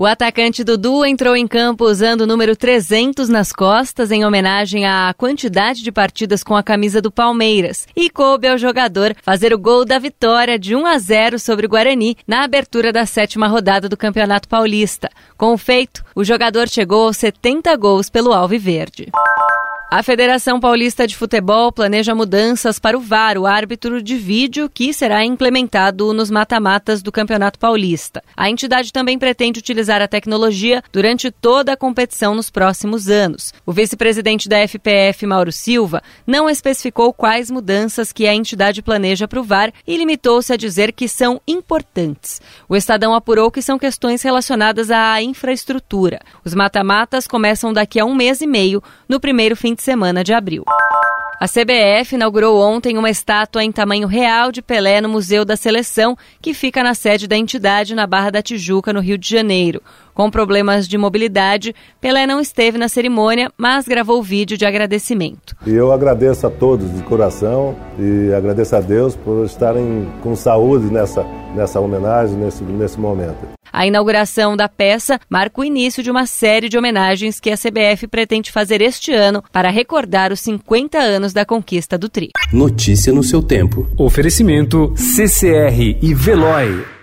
O atacante Dudu entrou em campo usando o número 300 nas costas em homenagem à quantidade de partidas com a camisa do Palmeiras e coube ao jogador fazer o gol da vitória de 1 a 0 sobre o Guarani na abertura da sétima rodada do Campeonato Paulista. Com o feito, o jogador chegou aos 70 gols pelo Alviverde. A Federação Paulista de Futebol planeja mudanças para o VAR, o árbitro de vídeo, que será implementado nos mata-matas do Campeonato Paulista. A entidade também pretende utilizar a tecnologia durante toda a competição nos próximos anos. O vice-presidente da FPF, Mauro Silva, não especificou quais mudanças que a entidade planeja para o VAR e limitou-se a dizer que são importantes. O Estadão apurou que são questões relacionadas à infraestrutura. Os mata-matas começam daqui a um mês e meio, no primeiro fim de semana de abril. A CBF inaugurou ontem uma estátua em tamanho real de Pelé no Museu da Seleção, que fica na sede da entidade na Barra da Tijuca, no Rio de Janeiro. Com problemas de mobilidade, Pelé não esteve na cerimônia, mas gravou vídeo de agradecimento. Eu agradeço a todos de coração e agradeço a Deus por estarem com saúde nessa, nessa homenagem, nesse, nesse momento. A inauguração da peça marca o início de uma série de homenagens que a CBF pretende fazer este ano para recordar os 50 anos da conquista do Tri. Notícia no seu tempo. Oferecimento CCR e Veloy.